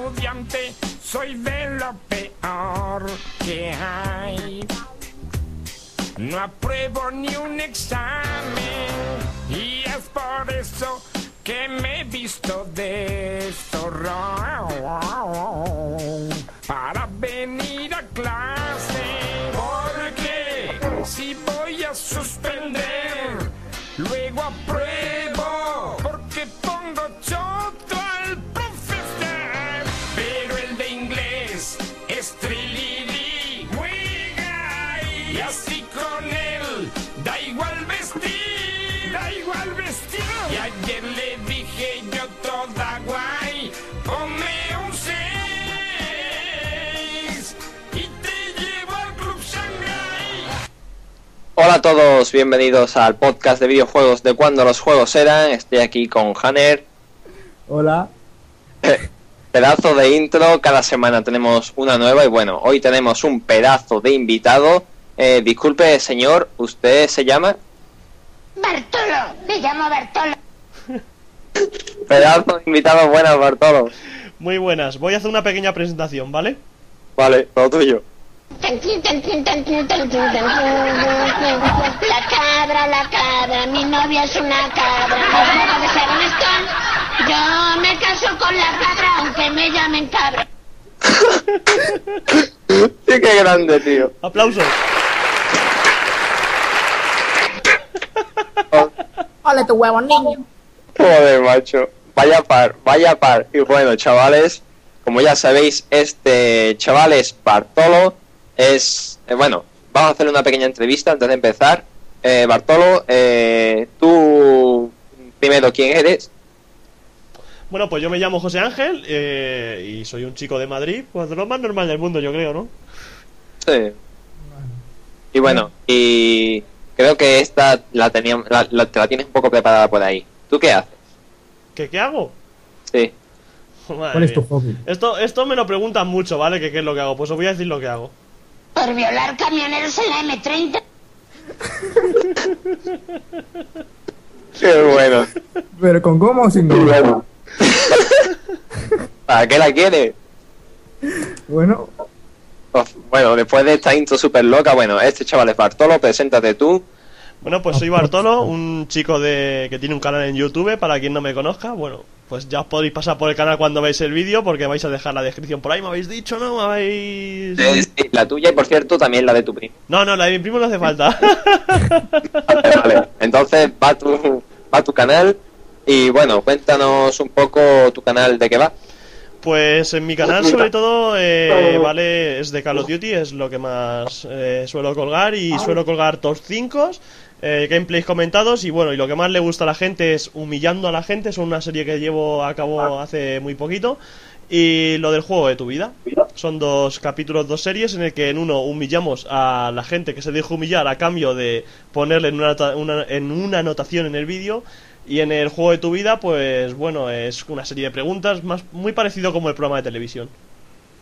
estudiante soy de lo peor que hay. No apruebo ni un examen y es por eso que me he visto de zorro para venir a clase. Porque si voy a suspender, luego apruebo Hola a todos, bienvenidos al podcast de videojuegos de cuando los juegos eran. Estoy aquí con Hanner. Hola. Pedazo de intro, cada semana tenemos una nueva y bueno, hoy tenemos un pedazo de invitado. Eh, disculpe, señor, ¿usted se llama? Bartolo, me llamo Bartolo. Pedazo de invitado, buenas, Bartolo. Muy buenas, voy a hacer una pequeña presentación, ¿vale? Vale, todo tuyo. La cabra, la cabra, mi novia es una cabra. De Stone. Yo me caso con la cabra aunque me llamen cabra. Sí, qué grande, tío. Aplausos. Hola tu huevo, niño. Joder, macho. Vaya par, vaya par. Y bueno, chavales, como ya sabéis, este chaval es Bartolo. Es, eh, bueno, vamos a hacer una pequeña entrevista antes de empezar. Eh, Bartolo, eh, tú primero, ¿quién eres? Bueno, pues yo me llamo José Ángel eh, y soy un chico de Madrid, pues de lo más normal del mundo, yo creo, ¿no? Sí. Y bueno, y creo que esta la, tenía, la, la- te la tienes un poco preparada por ahí. ¿Tú qué haces? ¿Qué, qué hago? Sí. Madre ¿Cuál es tu hobby? Esto, esto me lo preguntan mucho, ¿vale? Que qué es lo que hago. Pues os voy a decir lo que hago. Por violar camioneros en la M30. Qué bueno. Pero con cómo o sin goma. ¿Para qué la quieres? Bueno, Uf, Bueno, después de esta intro súper loca, bueno, este chaval es Bartolo, preséntate tú. Bueno, pues soy Bartolo, un chico de que tiene un canal en YouTube, para quien no me conozca. Bueno, pues ya os podéis pasar por el canal cuando veáis el vídeo, porque vais a dejar la descripción por ahí, me habéis dicho, ¿no? Me habéis... Sí, La tuya y por cierto también la de tu primo. No, no, la de mi primo no hace falta. Vale, vale. Entonces va tu, va tu canal y bueno, cuéntanos un poco tu canal de qué va. Pues en mi canal sobre todo, eh, vale, es de Call of Duty, es lo que más eh, suelo colgar y suelo colgar top 5, eh, gameplays comentados y bueno, y lo que más le gusta a la gente es humillando a la gente, es una serie que llevo a cabo hace muy poquito y lo del juego de tu vida. Son dos capítulos, dos series en el que en uno humillamos a la gente que se deja humillar a cambio de ponerle en una, una- en una anotación en el vídeo y en el juego de tu vida, pues bueno, es una serie de preguntas, más muy parecido como el programa de televisión.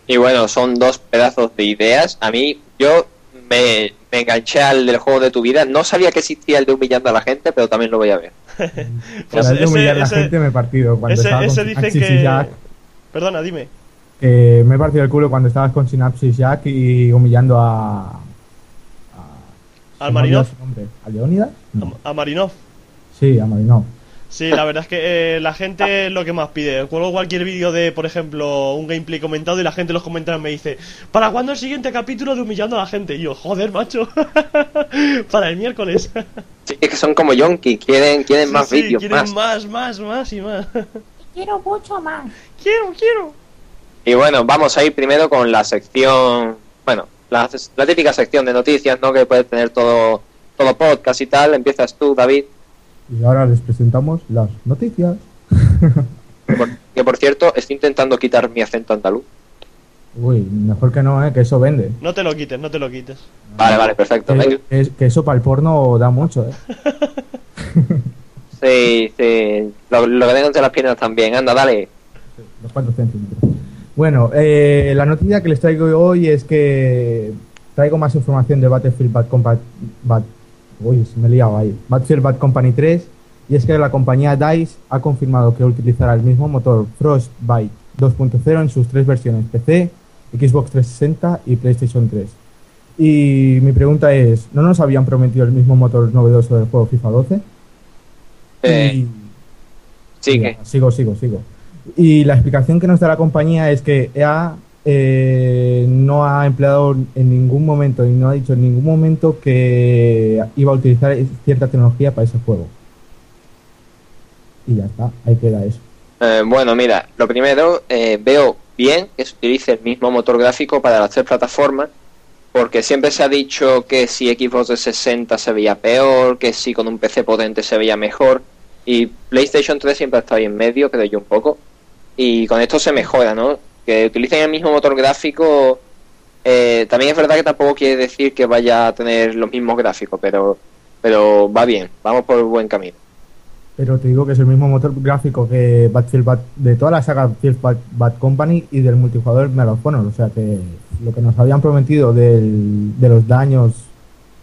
Y bueno, son dos pedazos de ideas. A mí, yo me, me enganché al del juego de tu vida. No sabía que existía el de humillando a la gente, pero también lo voy a ver. Pues la de ese- humillar a la ese- gente me he partido cuando ese, estaba ese con dicen Synapsis y que... Jack. Perdona, dime. que me he partido el culo cuando estabas con Synapsis Jack y humillando a. a Al Marinov. nombre. ¿A Leónidas? No. A Marinov. Sí, a Marinov. Sí, la verdad es que eh, la gente es lo que más pide. Cuelgo cualquier vídeo de, por ejemplo, un gameplay comentado y la gente en los comentarios me dice ¿Para cuándo el siguiente capítulo de Humillando a la gente? Y yo, joder, macho. Para el miércoles. Sí, es que son como Yonki, quieren, quieren Sí, más sí, vídeos, quieren más. más, más, más y más. Quiero mucho más. quiero, quiero. Y bueno, vamos a ir primero con la sección, bueno, la, la típica sección de noticias, ¿no? Que puede tener todo, todo podcast y tal. Empiezas tú, David. Y ahora les presentamos las noticias. Que por, que por cierto, estoy intentando quitar mi acento andaluz. Uy, mejor que no, ¿eh? que eso vende. No te lo quites, no te lo quites. Vale, vale, perfecto. Que, que- eso para el porno da mucho, ¿eh? Sí, sí. Lo, lo que tengo entre las piernas también. Anda, dale. Los cuatro centímetros. Bueno, eh, la noticia que les traigo hoy es que traigo más información de Battlefield Bad Company. Bad, uy, se me he liado ahí. Battlefield Bad Company 3. Y es que la compañía DICE ha confirmado que utilizará el mismo motor Frostbite 2.0 en sus tres versiones, PC, Xbox 360 y PlayStation 3. Y mi pregunta es, ¿no nos habían prometido el mismo motor novedoso del juego FIFA 12? Eh, Y- sigue. Sigo, sigo, sigo. Y la explicación que nos da la compañía es que EA eh, no ha empleado en ningún momento y no ha dicho en ningún momento que iba a utilizar cierta tecnología para ese juego. Y ya está, ahí queda eso. Eh, bueno, mira, lo primero, eh, veo bien que se utilice el mismo motor gráfico para las tres plataformas, porque siempre se ha dicho que si Xbox de 60 se veía peor, que si con un PC potente se veía mejor, y PlayStation 3 siempre ha estado ahí en medio, creo yo un poco, y con esto se mejora, ¿no? Que utilicen el mismo motor gráfico, eh, también es verdad que tampoco quiere decir que vaya a tener los mismos gráficos, pero, pero va bien, vamos por buen camino. Pero te digo que es el mismo motor gráfico que Battlefield Bad, de toda la saga Battlefield Bad, Bad Company y del multijugador Medal. O sea que lo que nos habían prometido del- de los daños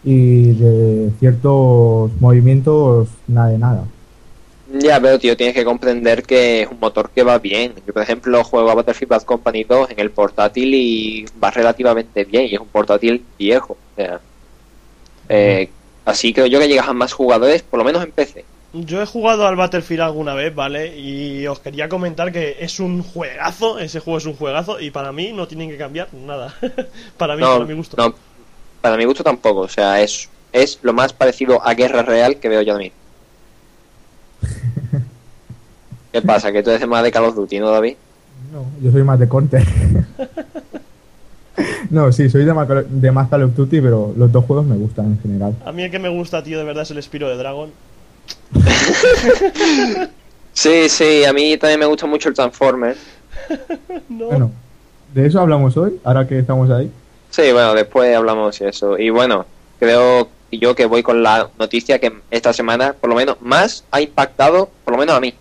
y de ciertos movimientos, nada de nada. Ya, pero tío, tienes que comprender que es un motor que va bien. Yo, por ejemplo, juego a Battlefield Bad Company 2 en el portátil y va relativamente bien. Y es un portátil viejo. O sea, eh, así creo yo que llegas a más jugadores, por lo menos en PC. Yo he jugado al Battlefield alguna vez, ¿vale? Y os quería comentar que es un juegazo, ese juego es un juegazo y para mí no tienen que cambiar nada. para mí, No, para mi gusto. no, para mi gusto tampoco. O sea, es, es lo más parecido a Guerra Real que veo yo a mí. ¿Qué pasa? Que tú eres más de Call of Duty, ¿no, David? No, yo soy más de Counter. no, sí, soy de más, de más Call of Duty, pero los dos juegos me gustan en general. A mí el que me gusta, tío, de verdad es el Spiro de Dragon. Sí, sí, a mí también me gusta mucho el Transformer. No. Bueno, ¿de eso hablamos hoy? Ahora que estamos ahí. Sí, bueno, después hablamos de eso. Y bueno, creo y yo que voy con la noticia que esta semana, por lo menos, más ha impactado, por lo menos a mí.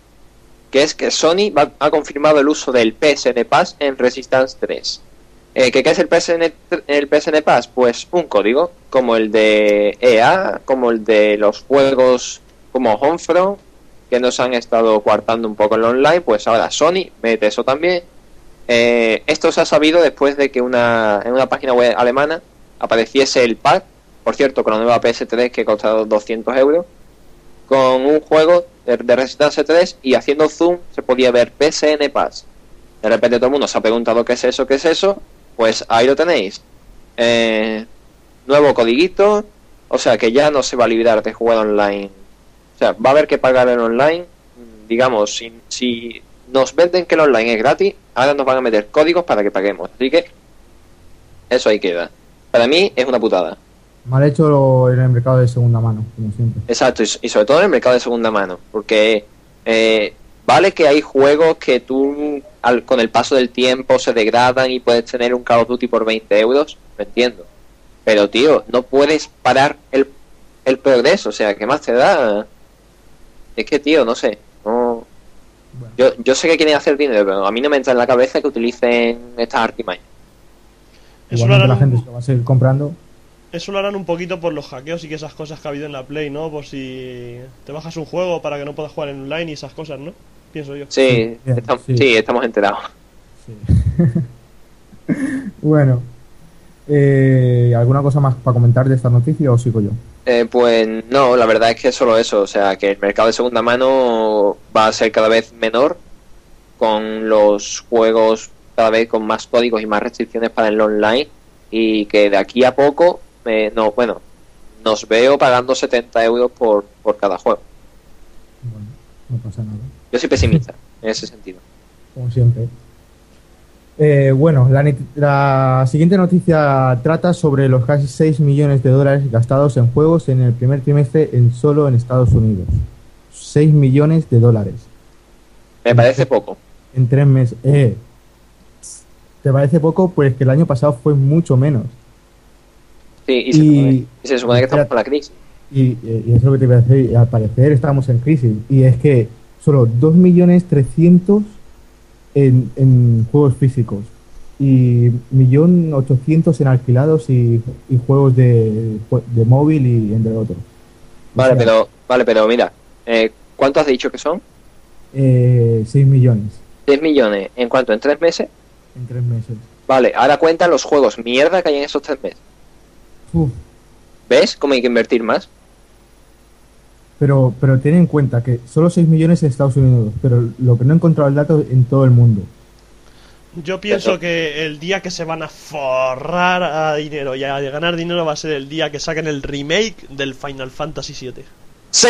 Que es que Sony ha confirmado el uso del PSN Pass en Resistance 3. Eh, ¿qué, es el PSN, el PSN Pass? Pues un código, como el de EA, como el de los juegos como Homefront, que nos han estado coartando un poco en lo online, pues ahora Sony mete eso también. Eh, esto se ha sabido después de que una, en una página web alemana apareciese el pack, por cierto, con la nueva PS3 que costaba 200 euros, con un juego de, de Resistance 3 y haciendo zoom se podía ver PSN Pass. De repente todo el mundo se ha preguntado qué es eso, qué es eso, pues ahí lo tenéis. Eh, nuevo codiguito, o sea que ya no se va a librar de jugar online. O sea, va a haber que pagar en online. Digamos, si, si nos venden que el online es gratis, ahora nos van a meter códigos para que paguemos. Así que eso ahí queda. Para mí es una putada. Mal hecho en el mercado de segunda mano, como siempre. Exacto, y, y sobre todo en el mercado de segunda mano, porque eh, vale que hay juegos que tú al- con el paso del tiempo se degradan y puedes tener un Call of Duty por 20 euros, lo entiendo. Pero tío, no puedes parar el, el progreso, o sea, ¿qué más te da? Es que tío, no sé, no... Bueno. Yo, yo sé que quieren hacer dinero, pero a mí no me entra en la cabeza que utilicen estas artimañas. Igualmente la gente se lo va a seguir comprando. Eso lo harán un poquito por los hackeos y que esas cosas que ha habido en la Play, ¿no? Por si te bajas un juego para que no puedas jugar en online y esas cosas, ¿no? Pienso yo. Sí, bien, estamos, sí. sí, estamos enterados. Bueno, eh, ¿alguna cosa más para comentar de esta noticia o sigo yo? Eh, pues no, la verdad es que solo eso, o sea, que el mercado de segunda mano va a ser cada vez menor con los juegos cada vez con más códigos y más restricciones para el online y que de aquí a poco, eh, no, bueno, nos veo pagando 70 euros por, por cada juego. Bueno, no pasa nada, Yo soy pesimista en ese sentido. como siempre. Eh, bueno, la, la siguiente noticia trata sobre los casi 6 millones de dólares gastados en juegos en el primer trimestre en solo en Estados Unidos. 6 millones de dólares Me parece poco. en tres meses. Eh, ¿Te parece poco? Pues que el año pasado fue mucho menos. Sí, y se, Y- supone, y se supone que estamos con la crisis. Y, y eso es lo que te iba a decir. y al parecer estamos en crisis. Y es que solo 2.300.000 en, en juegos físicos y 1.800.000 en alquilados y, y juegos de, de móvil y entre otros. O Vale, sea, pero, vale, pero mira, eh, ¿cuánto has dicho que son? eh, 6 millones. 6 millones. ¿En cuánto? ¿En 3 meses? en tres meses. Vale, ahora cuentan los juegos mierda que hay en esos 3 meses. Uf, ¿Ves cómo hay que invertir más? pero, pero ten en cuenta que solo 6 millones en Estados Unidos, pero lo que no he encontrado el dato en todo el mundo. Yo pienso que el día que se van a forrar a dinero y a ganar dinero va a ser el día que saquen el remake del Final Fantasy VII. ¡Sí!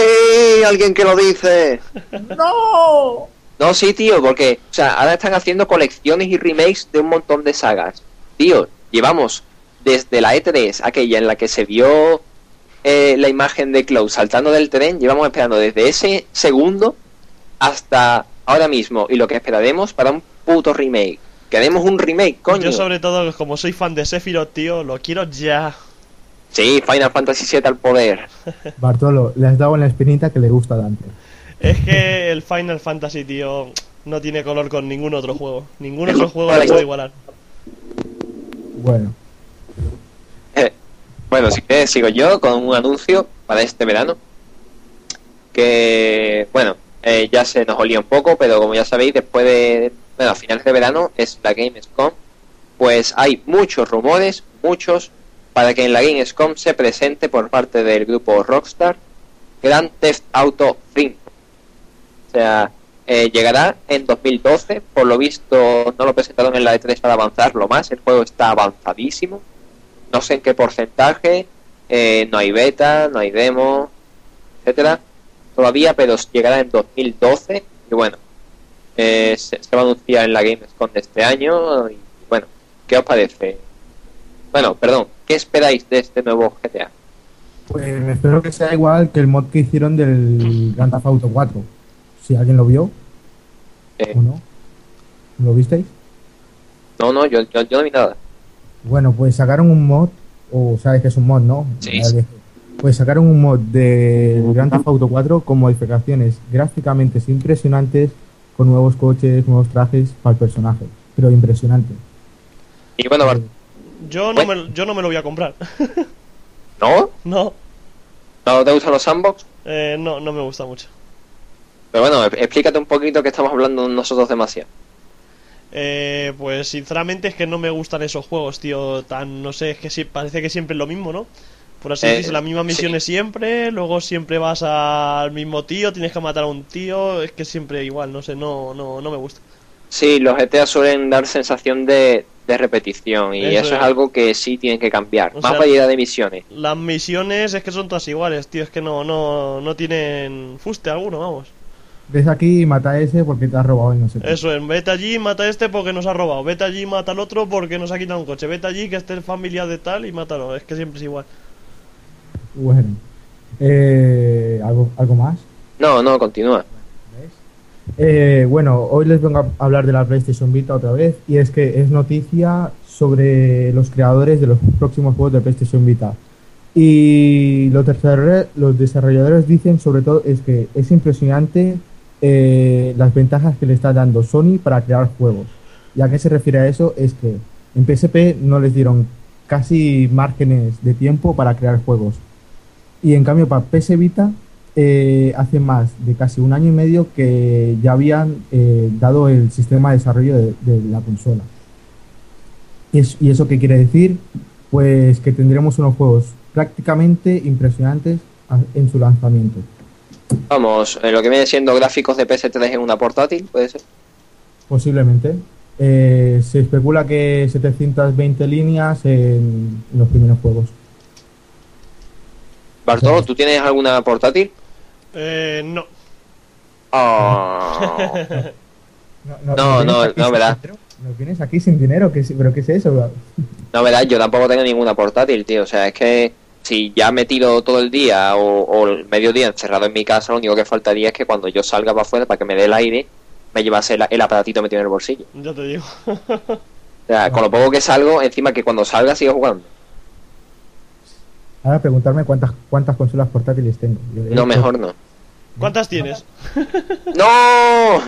¡Alguien que lo dice! ¡No! No, sí, tío, porque, o sea, ahora están haciendo colecciones y remakes de un montón de sagas. Tío, llevamos desde la E3, aquella en la que se vio eh, la imagen de Cloud saltando del tren, llevamos esperando desde ese segundo hasta ahora mismo. Y lo que esperaremos para un puto remake. Queremos un remake, coño. Yo sobre todo, como soy fan de Sephiroth, tío, lo quiero ya. Sí, Final Fantasy VII al poder. Bartolo, le has dado en la espinita que le gusta a Dante. Es que el Final Fantasy, tío, no tiene color con ningún otro juego. Ningún otro juego lo puede igualar. Bueno, bueno, si quieres, sigo yo con un anuncio para este verano. Que, bueno, eh, ya se nos olía un poco, pero como ya sabéis, después de, bueno, a finales de verano es la Gamescom. Pues hay muchos rumores, muchos, para que en la Gamescom se presente por parte del grupo Rockstar Grand Theft Auto 5. O sea, eh, llegará en 2012. Por lo visto, no lo presentaron en la E3 para avanzarlo más. El juego está avanzadísimo. No sé en qué porcentaje. eh, no hay beta, no hay demo, etcétera. Todavía, pero llegará en 2012. Y bueno, eh, se, se va a anunciar en la Gamescom de este año. Y bueno, ¿qué os parece? Bueno, perdón, ¿qué esperáis de este nuevo GTA? pues espero que sea igual que el mod que hicieron del Grand Theft Auto 4. Si alguien lo vio Eh, o no. ¿Lo visteis? no, no, yo, yo, yo no vi nada. Bueno, pues sacaron un mod, o sabes que es un mod, ¿no? Sí. Pues sacaron un mod de Grand Theft Auto 4 con modificaciones gráficamente impresionantes, con nuevos coches, nuevos trajes para el personaje. Pero impresionante. Y bueno, Bart- Yo no, me, yo no me lo voy a comprar. ¿no? no, ¿No te gustan los sandbox? eh, no, no me gusta mucho. Pero bueno, explícate un poquito que estamos hablando nosotros demasiado. Eh, pues sinceramente es que no me gustan esos juegos, tío. Tan, no sé, es que sí, parece que siempre es lo mismo, ¿no? Por así Eh, decirse, las mismas sí. misiones siempre, luego siempre vas al mismo tío, tienes que matar a un tío, es que siempre igual, no sé, no, no, no me gusta. Sí, los GTA suelen dar sensación de, de repetición y Eso eso, es es. algo que sí tienen que cambiar. O Más sea- variedad de misiones. Las misiones es que son todas iguales, tío, es que no, no, no tienen fuste alguno, vamos. Ves aquí y mata a ese porque te has robado y no sé qué. Eso es, vete allí, mata a este porque nos ha robado, vete allí, mata al otro porque nos ha quitado un coche, vete allí que este es familia de tal y mátalo, es que siempre es igual. Bueno. Eh, ¿algo, ¿Algo más? No, no, continúa. Eh, bueno, hoy les vengo a hablar de la PlayStation Vita otra vez y es que es noticia sobre los creadores de los próximos juegos de PlayStation Vita. Y los, los desarrolladores dicen sobre todo es que es impresionante eh, las ventajas que le está dando Sony para crear juegos. ¿Y a qué se refiere a eso? Es que en PSP no les dieron casi márgenes de tiempo para crear juegos. Y en cambio para PS Vita eh, hace más de casi un año y medio que ya habían eh, dado el sistema de desarrollo de, la consola. ¿Y, ¿Y eso qué quiere decir? Pues que tendremos unos juegos prácticamente impresionantes en su lanzamiento. Vamos, eh, lo que viene siendo gráficos de PS3 en una portátil, puede ser. Posiblemente. Eh, se especula que 720 líneas en los primeros juegos. Bartolo, ¿tú tienes alguna portátil? Eh, no. Oh. No, ¿nos no, no, verás. dinero? ¿Nos vienes aquí sin dinero? ¿Qué es- ¿Pero qué es eso? No, verdad, yo tampoco tengo ninguna portátil, tío. O sea, es que si ya me tiro todo el día o, o el mediodía encerrado en mi casa, lo único que faltaría es que cuando yo salga para afuera para que me dé el aire, me llevase el, el aparatito metido en el bolsillo. Ya te digo. O sea, con lo poco que salgo, encima que cuando salga sigo jugando. Ahora preguntarme cuántas cuántas consolas portátiles tengo. Yo- No, mejor no. ¿Cuántas tienes? ¡No!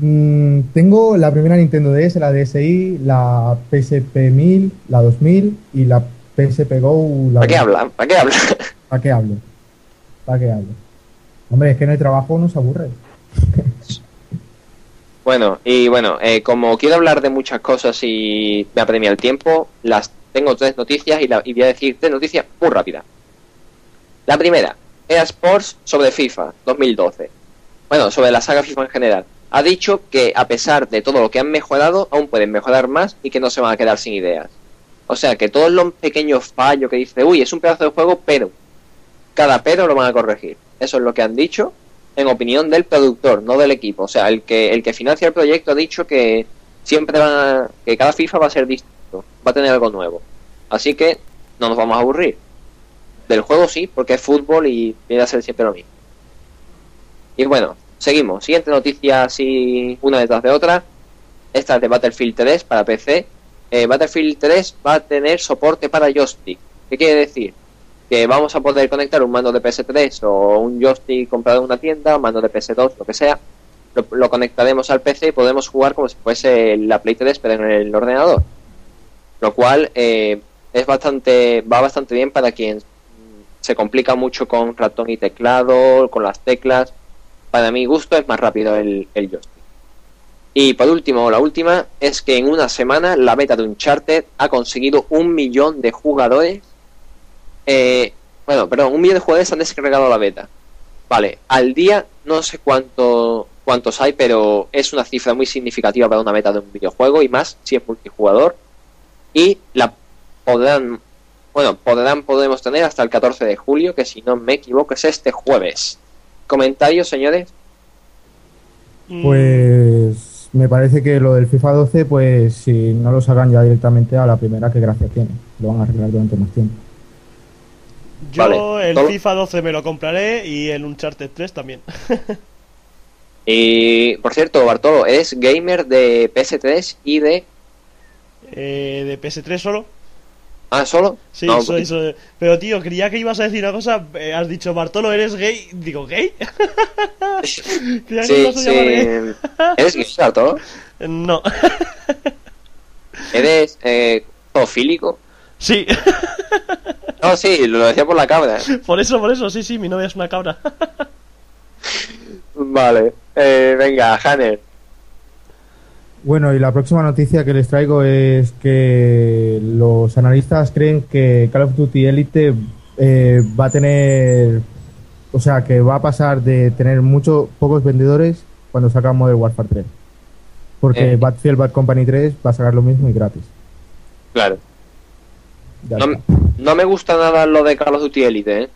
Mm, tengo la primera Nintendo DS, la DSi, la PSP 1000, la 2000 y la PSP Go. La ¿Para qué hablan? ¿Para qué hablan? ¿Para qué hablo? ¿Para qué hablo? Hombre, es que en el trabajo no se aburre. Bueno, y bueno, eh, como quiero hablar de muchas cosas y me apremia el tiempo, las tengo tres noticias y, la- y voy a decir tres noticias muy rápidas. La primera, EA Sports sobre FIFA 2012. Bueno, sobre la saga FIFA en general. Ha dicho que a pesar de todo lo que han mejorado, aún pueden mejorar más y que no se van a quedar sin ideas. O sea, que todos los pequeños fallos que dice, uy, es un pedazo de juego, pero cada pero lo van a corregir. Eso es lo que han dicho en opinión del productor, no del equipo. O sea, el que el que financia el proyecto ha dicho que siempre van a, que cada FIFA va a ser distinto, va a tener algo nuevo. Así que no nos vamos a aburrir. Del juego sí, porque es fútbol y viene a ser siempre lo mismo. Y bueno, seguimos. Siguiente noticia así una detrás de otra. Esta es de Battlefield 3 para PC. Eh, Battlefield 3 va a tener soporte para joystick. ¿Qué quiere decir? Que vamos a poder conectar un mando de PS3 o un joystick comprado en una tienda, un mando de PS2, lo que sea. Lo, conectaremos al PC y podemos jugar como si fuese la Play 3 pero en el ordenador. Lo cual eh, es bastante va bastante bien para quien se complica mucho con ratón y teclado, con las teclas. Para mi gusto es más rápido el, el joystick. Y por último, la última, es que en una semana la beta de Uncharted ha conseguido un millón de jugadores. Eh, bueno, perdón, un millón de jugadores han descargado la beta. Vale, al día no sé cuánto, cuántos hay, pero es una cifra muy significativa para una beta de un videojuego y más si es multijugador. Y la podrán, bueno, podrán, podemos tener hasta el 14 de julio, que si no me equivoco es este jueves. ¿Comentarios, señores? Pues me parece que lo del FIFA 12, pues si no lo sacan ya directamente a la primera, que gracia tiene. Lo van a arreglar durante más tiempo. Yo vale, el todo- FIFA 12 me lo compraré y el Uncharted 3 también. Y por cierto, Bartolo, es gamer de PS3 y de. Eh, ¿De PS3 solo? Ah, solo. Sí, No, soy, soy- Pero tío, creía que ibas a decir una cosa. eh, has dicho, Bartolo, ¿eres gay? Digo, ¿gay? creía que Sí, ibas a sí. llamar gay. ¿Eres gay, Bartolo? No. ¿Eres eh, zoofílico? sí, No, sí, lo decía por la cabra. por eso, por eso, sí, sí, mi novia es una cabra. Vale. Eh, venga, Hanner. Bueno, y la próxima noticia que les traigo es que los analistas creen que Call of Duty Elite eh, va a tener, o sea, que va a pasar de tener muchos pocos vendedores cuando saca Modern Warfare 3. Porque Eh. Battlefield Bad Company 3 va a sacar lo mismo y gratis. Claro. No, me gusta nada lo de Call of Duty Elite, ¿eh?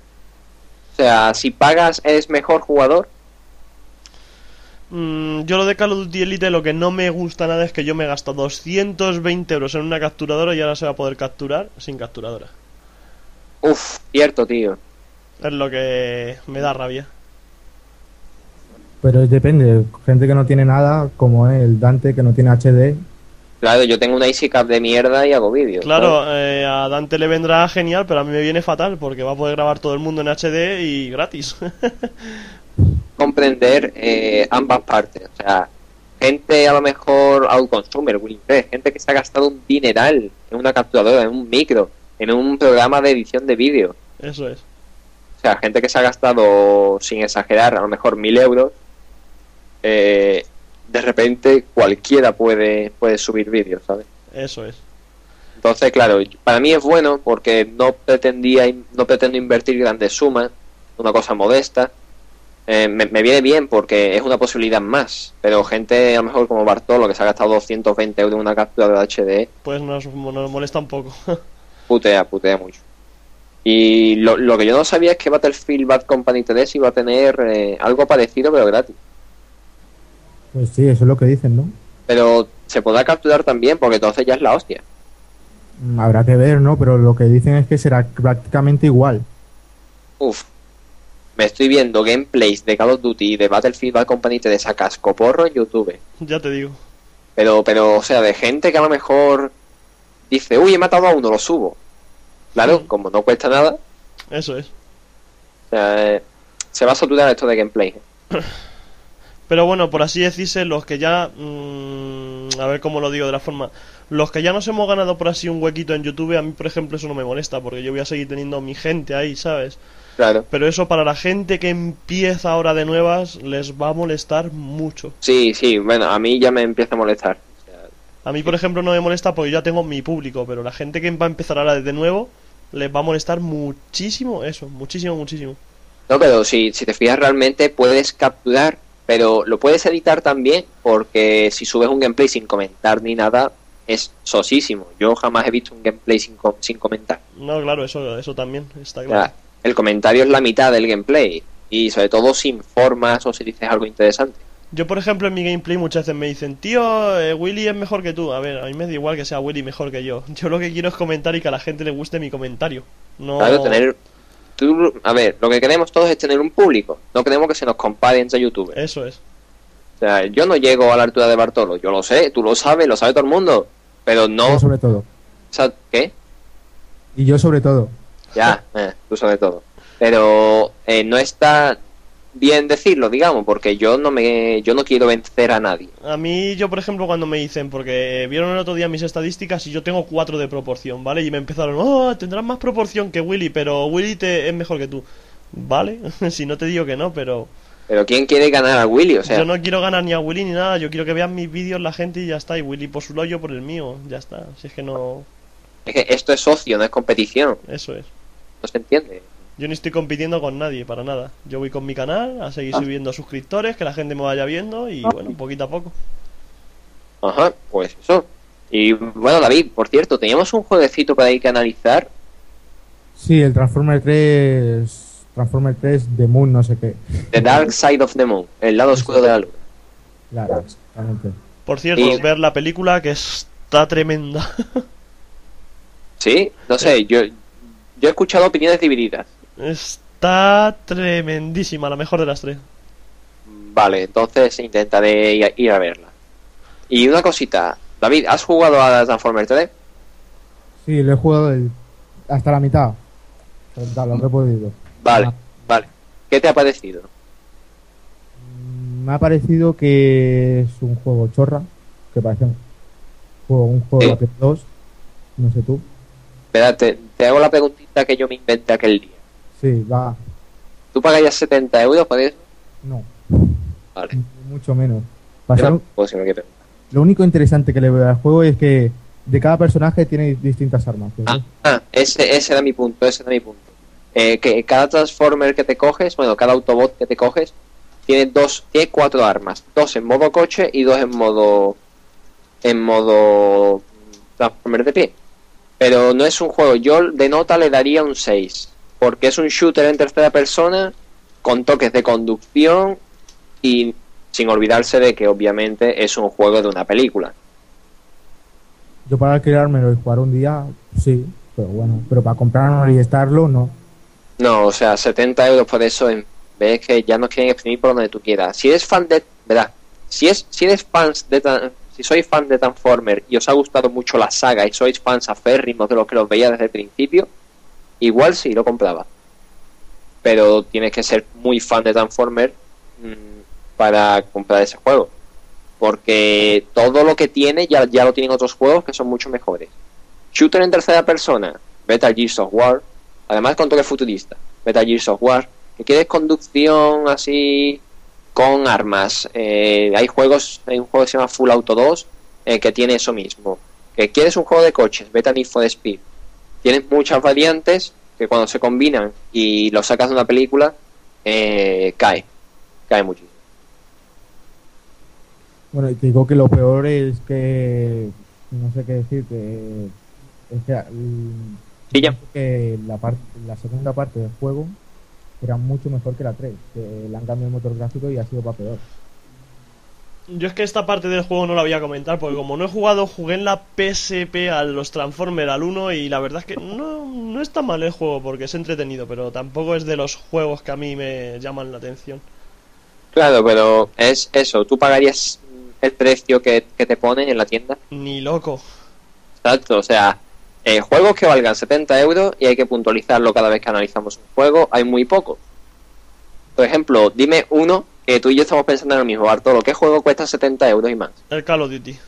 O sea, si pagas, eres mejor jugador. Mm, yo lo de Call of Duty Elite lo que no me gusta nada es que yo me gasto 220 euros en una capturadora y ahora se va a poder capturar sin capturadora. Uf, cierto, tío. Es lo que me da rabia. Pero depende, gente que no tiene nada, como el Dante que no tiene HD, Claro, yo tengo una Easy Cap de mierda y hago vídeos. Claro, eh, a Dante le vendrá genial, pero a mí me viene fatal porque va a poder grabar todo el mundo en HD y gratis. comprender eh, ambas partes. O sea, gente a lo mejor autoconsumer, Winfrey, gente que se ha gastado un dineral en una capturadora, en un micro, en un programa de edición de vídeo. Eso es. O sea, gente que se ha gastado, sin exagerar, a lo mejor mil euros. eh, de repente cualquiera puede, puede subir vídeos, ¿sabes? Eso es. Entonces, claro, para mí es bueno porque no pretendía no pretendo invertir grandes sumas, una cosa modesta. Eh, me, me viene bien porque es una posibilidad más, pero gente a lo mejor como Bartolo que se ha gastado 220 euros en una captura de HD, Pues nos, nos molesta un poco. putea, putea mucho. Y lo, lo que yo no sabía es que Battlefield Bad Company 3 iba a tener eh, algo parecido pero gratis. pues sí, eso es lo que dicen, ¿no? Pero se podrá capturar también porque entonces ya es la hostia. Mm, Habrá que ver, ¿no? Pero lo que dicen es que será prácticamente igual. Uf. Me estoy viendo gameplays de Call of Duty y de Battlefield Bad Company 3 a cascoporro en YouTube. ya te digo. Pero, pero, o sea, de gente que a lo mejor dice, uy, he matado a uno, lo subo. Claro, como no cuesta nada, Eso es. o sea, eh, se va a saturar esto de gameplay. Pero bueno, por así decirse, los que ya mm, A ver cómo lo digo de la forma. Los que ya nos hemos ganado por así un huequito en YouTube, a mí, por ejemplo, eso no me molesta, porque yo voy a seguir teniendo mi gente ahí, ¿sabes? Claro. Pero eso para la gente que empieza ahora de nuevas les va a molestar mucho. Sí, sí, bueno, a mí ya me empieza a molestar. A mí, por ejemplo, no me molesta porque yo ya tengo mi público, pero la gente que va a empezar ahora de nuevo les va a molestar muchísimo eso, muchísimo, muchísimo. No, pero si, si te fijas realmente puedes capturar, pero lo puedes editar también porque si subes un gameplay sin comentar ni nada es sosísimo. Yo jamás he visto un gameplay sin, sin comentar. No, claro, eso, eso también está claro. El comentario es la mitad del gameplay y sobre todo si informas o si dices algo interesante. Yo, por ejemplo, en mi gameplay muchas veces me dicen, tío, eh, Willy es mejor que tú. A ver, a mí me da igual que sea Willy mejor que yo. Yo lo que quiero es comentar y que a la gente le guste mi comentario. No... Claro, tener... tú- a ver, lo que queremos todos es tener un público. No queremos que se nos compare entre youtubers. Eso es. O sea, yo no llego a la altura de Bartolo. Yo lo sé, tú lo sabes, lo sabe todo el mundo. Pero no... Yo sobre todo. o sea, ¿Qué? Y yo sobre todo. Ya, eh, tú sabes todo. Pero eh, no está bien decirlo, digamos, porque yo no me, yo no quiero vencer a nadie. A mí, yo, por ejemplo, cuando me dicen, porque vieron el otro día mis estadísticas y yo tengo 4 de proporción, ¿vale? Y me empezaron, oh, tendrás más proporción que Willy, pero Willy te es mejor que tú. Vale, si no te digo que no, pero Pero ¿quién quiere ganar a Willy? O sea, yo no quiero ganar ni a Willy ni nada, yo quiero que vean mis vídeos la gente y ya está, y Willy por su lado, yo por el mío, ya está. Si es que no, es que esto es socio, no es competición. eso es. No se entiende. Yo no estoy compitiendo con nadie, para nada. Yo voy con mi canal a seguir subiendo suscriptores, que la gente me vaya viendo y bueno, poquito a poco. Ajá, pues eso. Y bueno, David, por cierto, teníamos un jueguecito para ir que analizar. Sí, el Transformer 3. Transformer 3 The Moon, no sé qué. The Dark Side of the Moon, el lado oscuro de la luna. Claro, exactamente. Por cierto, Y- ver la película que está tremenda. Sí, no sé, yo, yo he escuchado opiniones divididas. está tremendísima, la mejor de las tres. Vale, entonces intentaré ir a- ir a verla. Y una cosita, David, ¿has jugado a Transformers 3? Sí, lo he jugado el- hasta la mitad. Hasta lo que he podido. Vale, Ah. vale. ¿Qué te ha parecido? Mm, Me ha parecido que es un juego chorra. Que parece un juego, un juego Sí. de Play 2. No sé tú. Espera, te, hago la preguntita que yo me inventé aquel día. Sí, va. ¿Tú pagarías 70 euros por eso? No, Vale. mucho menos. Lo único interesante que le veo al juego es que de cada personaje tiene distintas armas. ¿sí? Ah, ah, ese, ese era mi punto, ese era mi punto. Eh, que cada Transformer que te coges, bueno, cada Autobot que te coges, tiene dos, tiene cuatro armas. Dos en modo coche y dos en modo en modo mm, Transformer de pie. Pero no es un juego, yo de nota le daría un 6. Porque es un shooter en tercera persona, con toques de conducción y sin olvidarse de que obviamente es un juego de una película. Yo para alquilármelo y jugar un día, sí, pero bueno. Pero para comprarlo y estarlo, no. No, o sea, 70 euros por eso en vez que ya nos quieren exprimir por donde tú quieras. Si eres fan de, verá, si es, si eres fans de, si sois fan de Transformer y os ha gustado mucho la saga y sois fans aférrimos de los que los veía desde el principio, igual sí lo compraba. Pero tienes que ser muy fan de Transformer mm, para comprar ese juego. Porque todo lo que tiene ya, ya lo tienen otros juegos que son mucho mejores. Shooter en tercera persona, Metal Gear Software, además con toque futurista, Metal Gear Software, que quieres conducción así con armas. Eh, hay juegos, hay un juego que se llama Full Auto 2 eh, que tiene eso mismo. Que quieres un juego de coches, Beta Need for Speed. Tienes muchas variantes que cuando se combinan y lo sacas de una película, eh, cae, cae muchísimo. Bueno, y te digo que lo peor es que. No sé qué decirte. Es que. mm, Sí, ya. pienso que la, parte la segunda parte del juego era mucho mejor que la 3. Que le han cambiado el motor gráfico y ha sido para peor. Yo es que esta parte del juego no la voy a comentar porque como no he jugado, jugué en la PSP a los Transformers al 1 y la verdad es que no, no está mal el juego porque es entretenido, pero tampoco es de los juegos que a mí me llaman la atención. Claro, pero es eso, tú pagarías el precio que, que te ponen en la tienda. Ni loco. Exacto, o sea, eh, juegos que valgan 70 euros y hay que puntualizarlo cada vez que analizamos un juego, hay muy poco. Por ejemplo, dime uno que tú y yo estamos pensando en el mismo, Bartolo, ¿qué juego cuesta 70 euros y más? El Call of Duty.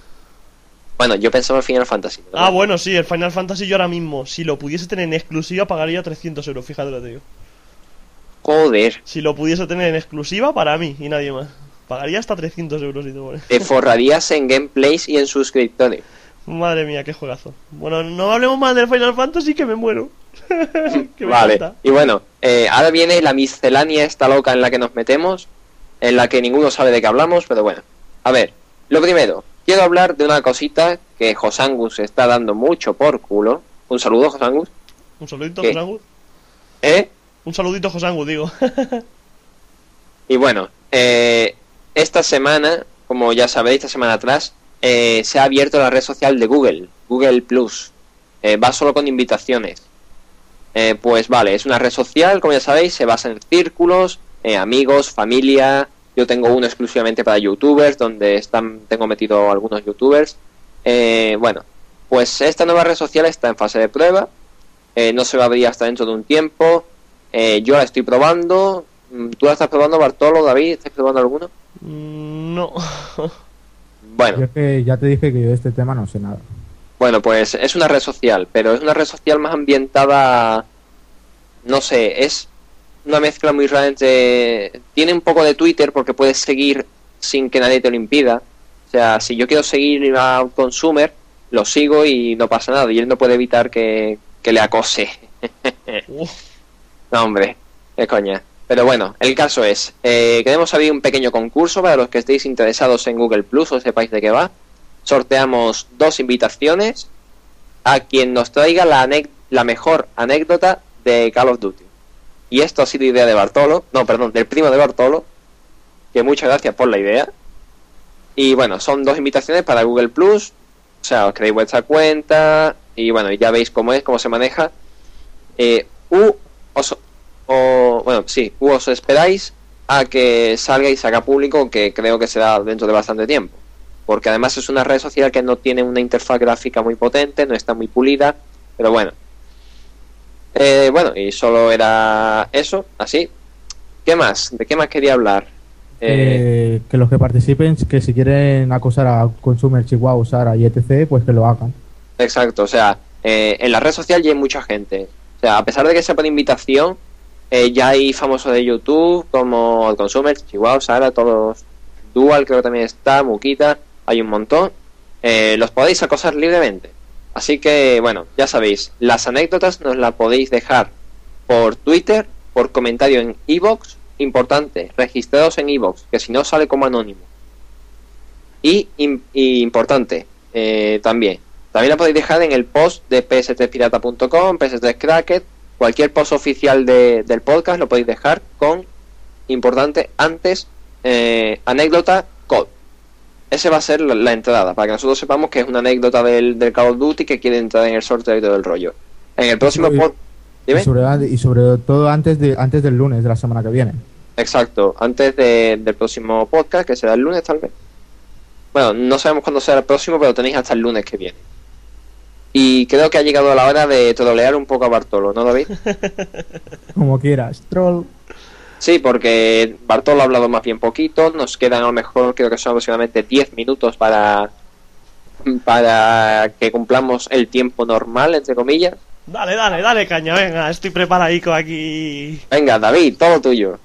Bueno, yo pensaba en Final Fantasy. Ah, bueno, sí, el Final Fantasy yo ahora mismo, si lo pudiese tener en exclusiva, pagaría 300 euros, fíjate lo que te digo. Joder, Si lo pudiese tener en exclusiva, para mí y nadie más. Pagaría hasta 300 euros si te pones. te forrarías en gameplays y en suscriptores. Madre mía, qué juegazo. Bueno, no hablemos más del Final Fantasy que me muero. que me Vale, encanta. y bueno, eh, ahora viene la miscelánea esta loca en la que nos metemos, en la que ninguno sabe de qué hablamos, pero bueno. A ver, lo primero, quiero hablar de una cosita que Josangus está dando mucho por culo. Un saludo, Josangus. Un saludito, ¿Qué? Josangu. ¿Eh? Un saludito, Josangu, digo. Y bueno, eh, esta semana, como ya sabéis, esta semana atrás, eh, se ha abierto la red social de Google, Google Plus. Eh, va solo con invitaciones. Eh, pues vale, es una red social, como ya sabéis, se basa en círculos, eh, amigos, familia. Yo tengo uno exclusivamente para youtubers, donde están, tengo metido algunos youtubers. Bueno, pues esta nueva red social está en fase de prueba. No se va a abrir hasta dentro de un tiempo. Yo la estoy probando. Mm, ¿Tú la estás probando, Bartolo, David? ¿Estás probando alguno? Mm, no. Bueno, Yo es que ya te dije que yo de este tema no sé nada. Bueno, pues es una red social, pero es una red social más ambientada, no sé, es una mezcla muy rara entre... Tiene un poco de Twitter porque puedes seguir sin que nadie te lo impida. O sea, si yo quiero seguir a un consumer, lo sigo y no pasa nada. Y él no puede evitar que, que le acose. No, hombre, qué coña. Pero bueno, el caso es, eh, queremos abrir un pequeño concurso para los que estéis interesados en Google Plus o sepáis de qué va. Sorteamos dos invitaciones a quien nos traiga la, mejor anécdota de Call of Duty. Y esto ha sido idea de Bartolo, no, perdón, del primo de Bartolo, que muchas gracias por la idea. Y bueno, son dos invitaciones para Google Plus, o sea, os creéis vuestra cuenta y bueno, ya veis cómo es, cómo se maneja. Eh, u os, o, bueno, sí, u os esperáis a que salga y se haga público, que creo que será dentro de bastante tiempo. Porque además es una red social que no tiene una interfaz gráfica muy potente, no está muy pulida, pero bueno. Eh, bueno, y solo era eso, así. ¿Qué más? ¿De qué más quería hablar? Eh, Eh, que los que participen, que si quieren acosar a Consumer, Chihuahua, Sara y etc., pues que lo hagan. Exacto, o sea, eh, en la red social ya hay mucha gente. O sea, a pesar de que sea por invitación, eh, ya hay famosos de YouTube como el Consumer, Chihuahua, Sara, todos. Dual creo que también está, Muquita, hay un montón. Eh, los podéis acosar libremente. Así que, bueno, ya sabéis, las anécdotas nos las podéis dejar por Twitter, por comentario en Evox, importante, registrados en Evox, que si no sale como anónimo. Y, im- y importante, eh, también, también la podéis dejar en el post de ps3pirata.com, ps3cracket, cualquier post oficial de- del podcast lo podéis dejar con, importante, antes, eh, anécdota, code. Ese va a ser la, la entrada, para que nosotros sepamos que es una anécdota del, del Call of Duty que quiere entrar en el sorteo y todo el rollo. En el próximo Sí. pod- Dime. Y sobre, y sobre todo antes de antes del lunes de la semana que viene. Exacto, antes de- del próximo podcast, que será el lunes tal vez. Bueno, no sabemos cuándo será el próximo, pero tenéis hasta el lunes que viene. Y creo que ha llegado la hora de trolear un poco a Bartolo, ¿no, David? Como quieras. Troll. Sí, porque Bartolo ha hablado más bien poquito, nos quedan a lo mejor, creo que son aproximadamente 10 minutos para, para que cumplamos el tiempo normal, entre comillas. Dale, dale, dale, caña, venga, estoy preparadico aquí. Venga, David, todo tuyo.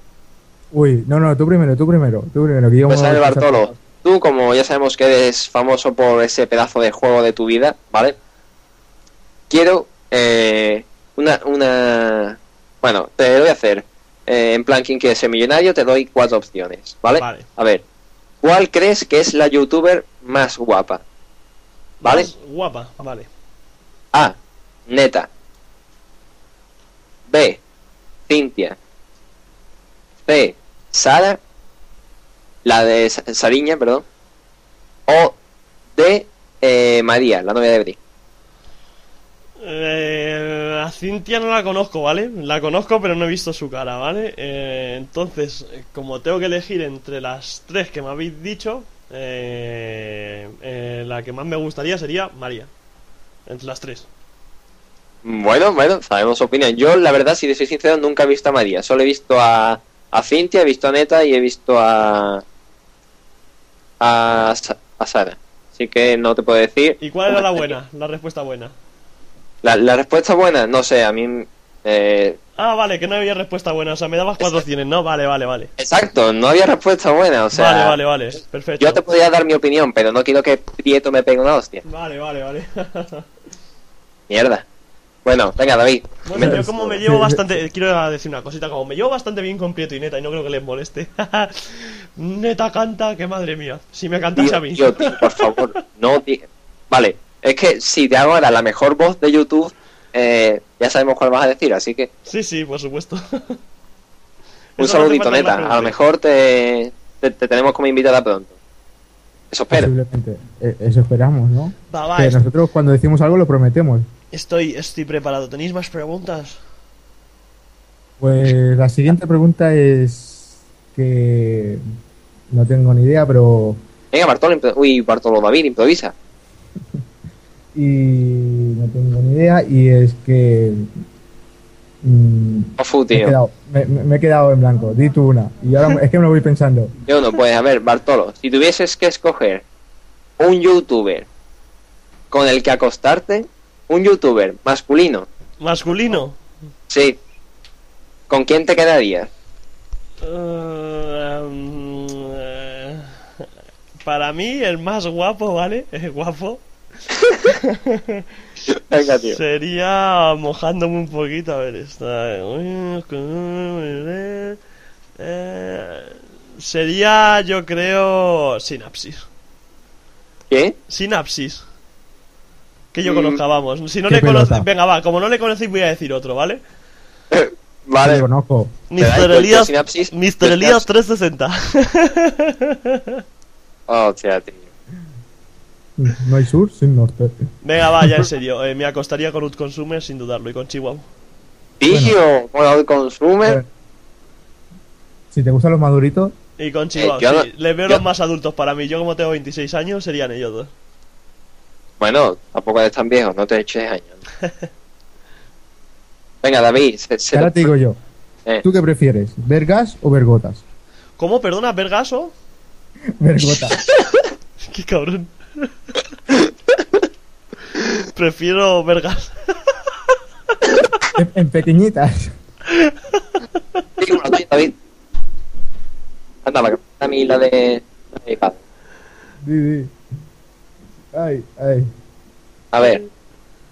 Uy, no, no, tú primero, tú primero, tú primero. Que yo Pues Bartolo, tú como ya sabemos que eres famoso por ese pedazo de juego de tu vida, ¿vale? Quiero eh, una, una... Bueno, te voy a hacer, eh, en plan, quien quiere ser millonario, te doy cuatro opciones, ¿vale? Vale. A ver, ¿cuál crees que es la youtuber más guapa? ¿Vale? Más Guapa, vale. A. Neta. B. Cintia. C. Sara. La de Sa- Sariña, perdón. O D. eh, María, la novia de Bri. Eh, a Cintia no la conozco, ¿vale? La conozco, pero no he visto su cara, ¿vale? Eh, entonces, eh, como tengo que elegir entre las tres que me habéis dicho, eh, eh, la que más me gustaría sería María. Entre las tres. Bueno, bueno, sabemos su opinión. Yo, la verdad, si te soy sincero, nunca he visto a María. Solo he visto a, a Cintia, he visto a Neta y he visto a. a, a Sara. así que no te puedo decir. ¿Y cuál era la buena? La respuesta buena. La, la respuesta buena, no sé, a mí... eh, Ah, vale, que no había respuesta buena. O sea, me dabas cuatro cienes, ¿no? Vale, vale, vale. exacto, no había respuesta buena, o sea... vale, vale, vale. Perfecto. Yo te podría dar mi opinión, pero no quiero que Prieto me pegue una hostia. Vale, vale, vale. Mierda. Bueno, venga, David. Bueno, yo como me llevo bastante... Quiero decir una cosita, como me llevo bastante bien con Prieto y Neta y no creo que les moleste. Neta canta, que madre mía. Si me cantase a mí. Tío, tío, por favor, no di- Vale, es que si te hago ahora la mejor voz de YouTube, eh, ya sabemos cuál vas a decir, así que Sí, sí, por supuesto. un Eso saludito, neta. A lo mejor te, te, te tenemos como invitada pronto. Eso espero. Posiblemente. Eh, Eso esperamos, ¿no? Va, va, que nosotros cuando decimos algo lo prometemos. estoy, estoy preparado. ¿Tenéis más preguntas? Pues la siguiente pregunta es que no tengo ni idea, pero Venga, Bartolo, uy, Bartolo David, improvisa. y no tengo ni idea y es que mm, Ofu, me, he quedado, me, me- me he quedado en blanco. Di tú una y ahora es que me lo voy pensando. Yo no, pues a ver, Bartolo, si tuvieses que escoger un youtuber con el que acostarte, un youtuber masculino, ¿Masculino? sí, ¿con quién te quedarías? Eh, mm, eh, para mí, el más guapo, ¿vale? El guapo. Sería mojándome un poquito, a ver, está. Eh, sería, yo creo, Sinapsis. ¿Qué? Sinapsis. Que yo Mm. conozca, vamos. Si no le conoce, pelota. venga, va, como no le conocéis, voy a decir otro, ¿vale? Vale, conozco. Mr. Elías, Mr. Elías estás- 360. Oh, tía, tío. No hay sur sin norte. Venga, va, ya en serio. eh, me acostaría con un consumer sin dudarlo y con Chihuahua. Tío, con el consumer. Si te gustan los maduritos, Y con Chihuahua, Eh, no- sí. Les veo yo- los más adultos para mí. Yo, como tengo 26 años, serían ellos dos. Bueno, tampoco eres tan viejo, no te eches años. Venga, David, se, se- ahora te digo yo. eh, ¿Tú qué prefieres? ¿Ver gas o ver gotas? ¿Cómo? Perdona, Vergaso. Ver gotas. Qué cabrón. Prefiero Vergas. en, en pequeñitas. David. Anda, a mí la de... la de iPad. Sí, sí. Ay, ay. A ver,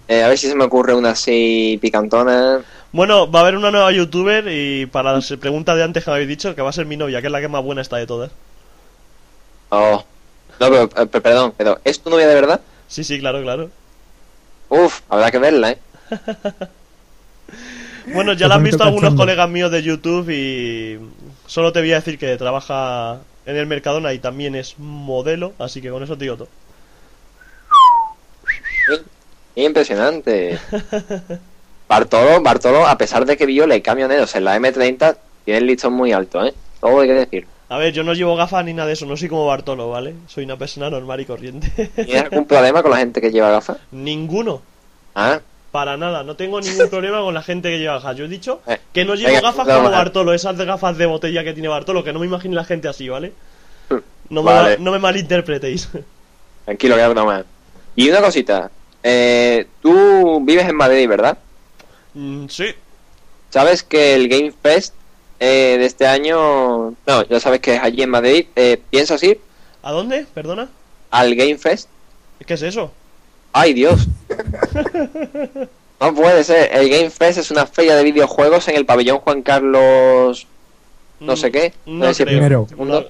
eh, a ver si se me ocurre una así picantona. Bueno, va a haber una nueva youtuber y para las preguntas de antes que me habéis dicho, que va a ser mi novia, que es la que más buena está de todas. Oh, no, pero, eh, per- perdón, pero ¿es tu novia de verdad? Sí, sí, claro, claro. Uf, habrá que verla, ¿eh? Bueno, ya la han visto algunos colegas míos de YouTube y solo te voy a decir que trabaja en el Mercadona y también es modelo, así que con eso te digo todo. Impresionante. Bartolo, Bartolo, a pesar de que viole camioneros en la M30, tiene el listón muy alto, ¿eh? Todo hay que decir. A ver, yo no llevo gafas ni nada de eso, no soy como Bartolo, ¿vale? Soy una persona normal y corriente. ¿Tienes algún problema con la gente que lleva gafas? Ninguno. Ah, Para nada, no tengo ningún problema con la gente que lleva gafas. Yo he dicho Eh, que no llevo venga, gafas no, como no. Bartolo, esas de gafas de botella que tiene Bartolo, que no me imagino la gente así, ¿vale? No me, Vale. no me malinterpretéis. tranquilo, que es broma. Y una cosita. Eh, tú vives en Madrid, ¿verdad? Mm, sí, ¿Sabes que el Game Fest eh, de este año... No, ya sabes que es allí en Madrid. Eh, ¿Piensas ir ¿a dónde? Perdona. al Game Fest? ¿Qué es eso? ¡Ay, Dios! No puede ser. El Game Fest es una feria de videojuegos en el pabellón Juan Carlos... No sé qué. Mm, No sé primero. No-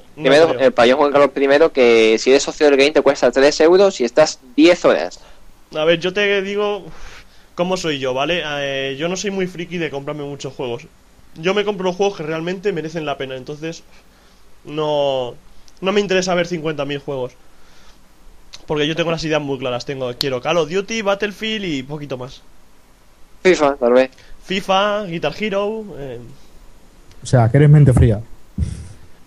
el pabellón Juan Carlos I, que si eres socio del game te cuesta 3 euros y estás 10 horas. A ver, yo te digo cómo soy yo, ¿vale? Eh, yo no soy muy friki de comprarme muchos juegos. Yo me compro juegos que realmente merecen la pena, entonces no, no me interesa ver 50.000 juegos. Porque yo tengo las ideas muy claras. Tengo, quiero Call of Duty, Battlefield y poquito más. FIFA, tal vez. FIFA, Guitar Hero, eh, O sea, que eres mente fría.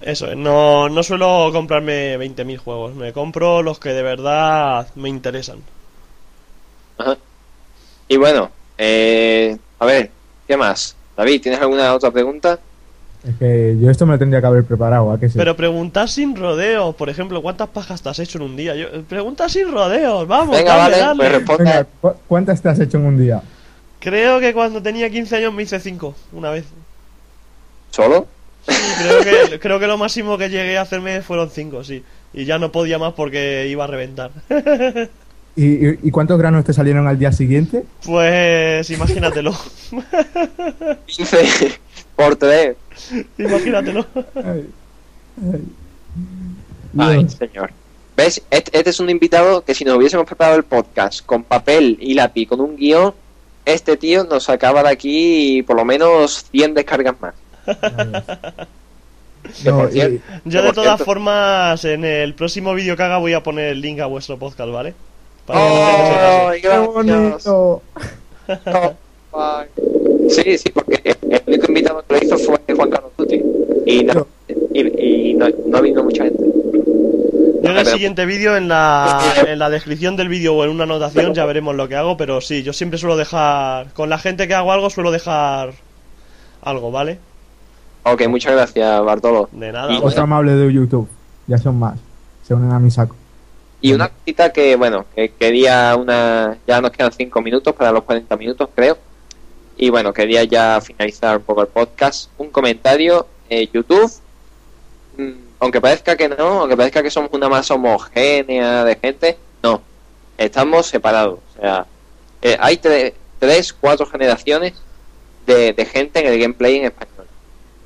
eso. eh, No, no suelo comprarme 20.000 juegos. Me compro los que de verdad me interesan. Ajá. Y bueno, eh, a ver, ¿qué más? David, ¿tienes alguna otra pregunta? Es que yo esto me lo tendría que haber preparado, ¿a qué sí? Pero preguntar sin rodeos, por ejemplo, ¿cuántas pajas te has hecho en un día? Yo, pregunta sin rodeos, vamos, Venga, dale, vale, dale. pues responde. Venga, ¿cu- ¿cuántas te has hecho en un día? Creo que cuando tenía 15 años me hice 5, una vez. ¿Solo? Sí, creo que, creo que lo máximo que llegué a hacerme fueron 5, sí. Y ya no podía más porque iba a reventar. ¿Y, y, y cuántos granos te salieron al día siguiente? Pues imagínatelo. 15 por 3. imagínatelo. Ay, ay. Ay, Dios. señor. ¿Ves? Este, este es un invitado que si nos hubiésemos preparado el podcast con papel y lápiz, con un guion, este tío nos sacaba de aquí por lo menos 100 descargas más. No, y- Yo de todas formas, en el próximo vídeo que haga voy a poner el link a vuestro podcast, ¿vale? Para. ¡Ay, ¡Qué gracias! bonito! Sí, sí, porque el único invitado que lo hizo fue Juan Carlos Tuti. Y no, y, y no, no mucha gente. Yo en el Pero- siguiente vídeo, en la, en la descripción del vídeo o en una anotación, ya veremos lo que hago, pero sí, yo siempre suelo dejar, con la gente que hago algo, suelo dejar algo, ¿vale? Ok, muchas gracias, Bartolo. De nada. Y- amable de YouTube. Ya son más. Se unen a mi saco. Y una cosita que, bueno, que quería una... Ya nos quedan 5 minutos para los 40 minutos, creo. Y bueno, quería ya finalizar un poco el podcast. Un comentario, eh, YouTube, mm, aunque parezca que no, aunque parezca que somos una masa homogénea de gente, no. Estamos separados. O sea, eh, hay tre- tres, cuatro generaciones de, de gente en el gameplay en español.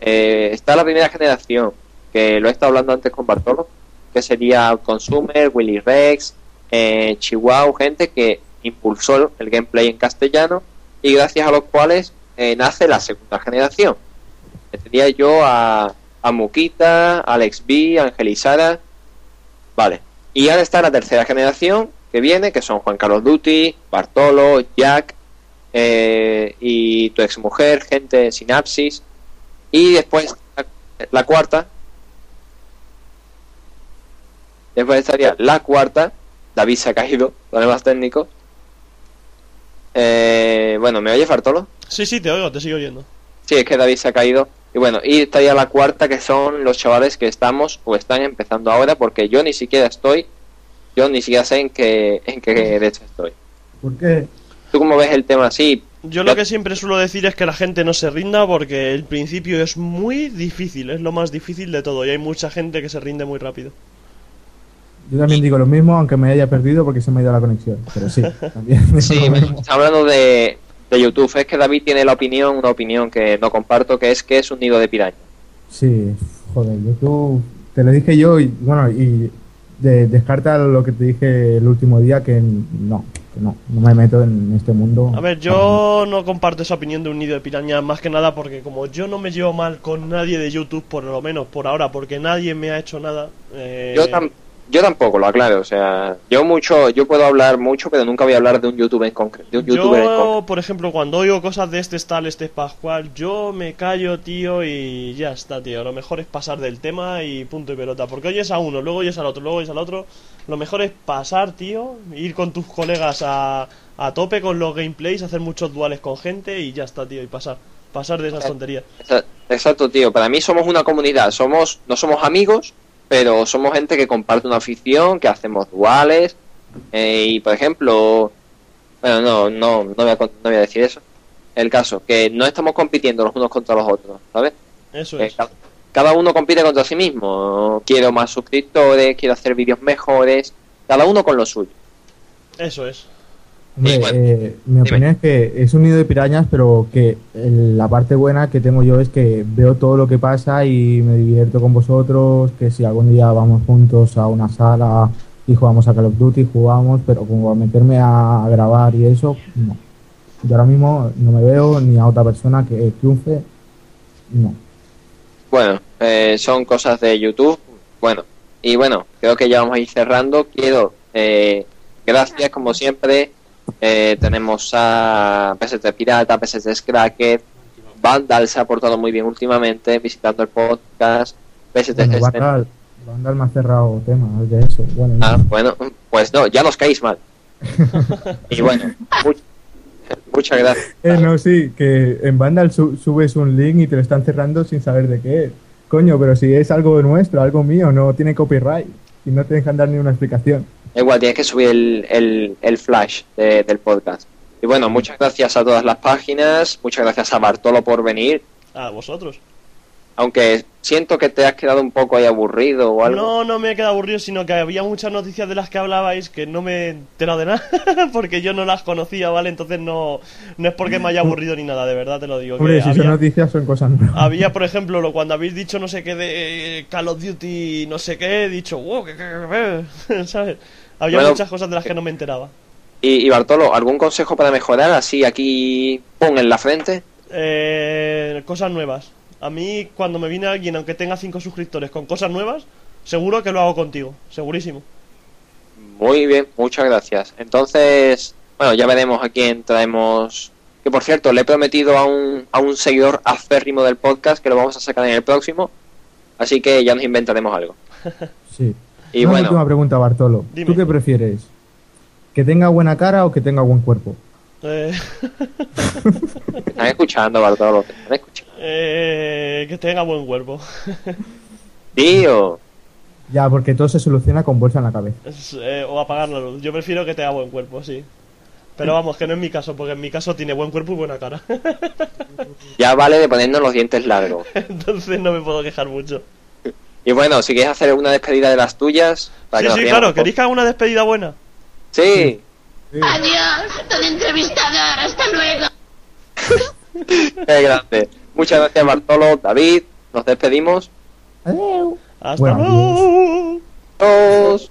Eh, está la primera generación, que lo he estado hablando antes con Bartolo, que sería Consumer, Willy Rex, eh, Chihuahua, gente que impulsó el gameplay en castellano y gracias a los cuales eh, nace la segunda generación. Tendría yo a, a Muquita, Alex B, Angelizara, vale. Y ahora está la tercera generación que viene, que son Juan Carlos Duty, Bartolo, Jack eh, y tu exmujer, gente de Sinapsis. Y después la cuarta, Después estaría la cuarta. David se ha caído, problemas técnicos. Eh, bueno, ¿me oye Fartolo? Sí, sí, te oigo, te sigo oyendo. Sí, es que David se ha caído. Y bueno, y estaría la cuarta, que son los chavales que estamos o están empezando ahora, porque yo ni siquiera estoy, yo ni siquiera sé en qué, en qué derecho estoy. ¿Por qué? ¿Tú cómo ves el tema así? Yo lo que siempre suelo decir es que la gente no se rinda porque el principio es muy difícil, es lo más difícil de todo y hay mucha gente que se rinde muy rápido. Yo también digo lo mismo, aunque me haya perdido porque se me ha ido la conexión. Pero sí, también. Sí, mismo. hablando de, de YouTube, es que David tiene la opinión, una opinión que no comparto, que es que es un nido de piraña. Sí, joder, YouTube. Te lo dije yo y bueno, y de- descarta lo que te dije el último día que no, que no, no me meto en este mundo. A ver, yo no comparto esa opinión de un nido de piraña más que nada porque como yo no me llevo mal con nadie de YouTube, por lo menos por ahora, porque nadie me ha hecho nada. eh, Yo, tam- yo tampoco, lo aclaro, o sea, yo mucho, yo puedo hablar mucho, pero nunca voy a hablar de un YouTube en concreto, de un youtuber en concreto. Yo, por ejemplo, cuando oigo cosas de este es tal, este es pascual, yo me callo, tío, y ya está, tío. Lo mejor es pasar del tema y punto y pelota. Porque oyes a uno, luego oyes al otro, luego oyes al otro. Lo mejor es pasar, tío, ir con tus colegas a, a tope con los gameplays, hacer muchos duales con gente y ya está, tío, y pasar. Pasar de esas tonterías. Exa- Exacto, tío, para mí somos una comunidad, somos, no somos amigos, pero somos gente que comparte una afición, que hacemos duales, eh, y por ejemplo, bueno, no, no, no voy, a, no voy a decir eso. El caso, que no estamos compitiendo los unos contra los otros, ¿sabes? Eso es. ca- cada uno compite contra sí mismo. Quiero más suscriptores, quiero hacer vídeos mejores, cada uno con lo suyo. Eso es. Hombre, bueno, eh, mi opinión es que es un nido de pirañas, pero que el- la parte buena que tengo yo es que veo todo lo que pasa y me divierto con vosotros, que si algún día vamos juntos a una sala y jugamos a Call of Duty, jugamos, pero como a meterme a grabar y eso, no. Yo ahora mismo no me veo ni a otra persona que triunfe, no. Bueno, eh, son cosas de YouTube. Bueno, y bueno, creo que ya vamos a ir cerrando. Quiero, eh, gracias como siempre. Eh, tenemos a PST Pirata, PST Scracker, Vandal se ha portado muy bien últimamente, visitando el podcast. PST Bueno, Vandal, Vandal me ha cerrado temas de eso. Bueno, Ah, bueno, pues no, ya nos caéis mal. y bueno, mu- Muchas gracias. Eh, no, sí, que en Vandal su- subes un link y te lo están cerrando sin saber de qué es. Coño, pero si es algo nuestro, algo mío, no tiene copyright y no te dejan dar ni una explicación. Igual, tienes que subir el, el, flash de- del podcast. Y bueno, muchas gracias a todas las páginas, muchas gracias a Bartolo por venir, A vosotros. Aunque siento que te has quedado un poco ahí aburrido o algo. No, no me he quedado aburrido, sino que había muchas noticias de las que hablabais que no me he enterado de nada, porque yo no las conocía, ¿vale? Entonces no, no es porque me haya aburrido ni nada, de verdad te lo digo. que Hombre, si son había, noticias son cosas nuevas. había, por ejemplo, lo, cuando habéis dicho no sé qué de eh, Call of Duty, no sé qué, he dicho, wow, que- ¿sabes? Había Bueno, muchas cosas de las que no me enteraba. Y, y Bartolo, ¿algún consejo para mejorar? Así aquí, pon en la frente. Eh, cosas nuevas. A mí, cuando me viene alguien, aunque tenga cinco suscriptores, con cosas nuevas, seguro que lo hago contigo, segurísimo. Muy bien, muchas gracias. Entonces, bueno, ya veremos a quién traemos. Que por cierto, le he prometido a un, a un seguidor aférrimo del podcast que lo vamos a sacar en el próximo. Así que ya nos inventaremos algo. Sí. Y Una bueno, última pregunta, Bartolo. Dime. ¿Tú qué prefieres? ¿Que tenga buena cara o que tenga buen cuerpo? Eh, te están escuchando, Bartolo, te están escuchando. Eh, que tenga buen cuerpo. Tío, Ya, porque todo se soluciona con bolsa en la cabeza. Es, eh, o apagar la luz. Yo prefiero que tenga buen cuerpo, sí. Pero vamos, que no es mi caso, porque en mi caso tiene buen cuerpo y buena cara. ya vale de ponernos los dientes largos. Entonces no me puedo quejar mucho. Y bueno, si quieres hacer una despedida de las tuyas. para Sí, que sí, claro. ¿Queréis que haga una despedida buena? poco. Sí, Adiós, don entrevistador. Hasta luego. qué grande. Muchas gracias, Bartolo, David. Nos despedimos. Adiós. Hasta luego. Adiós.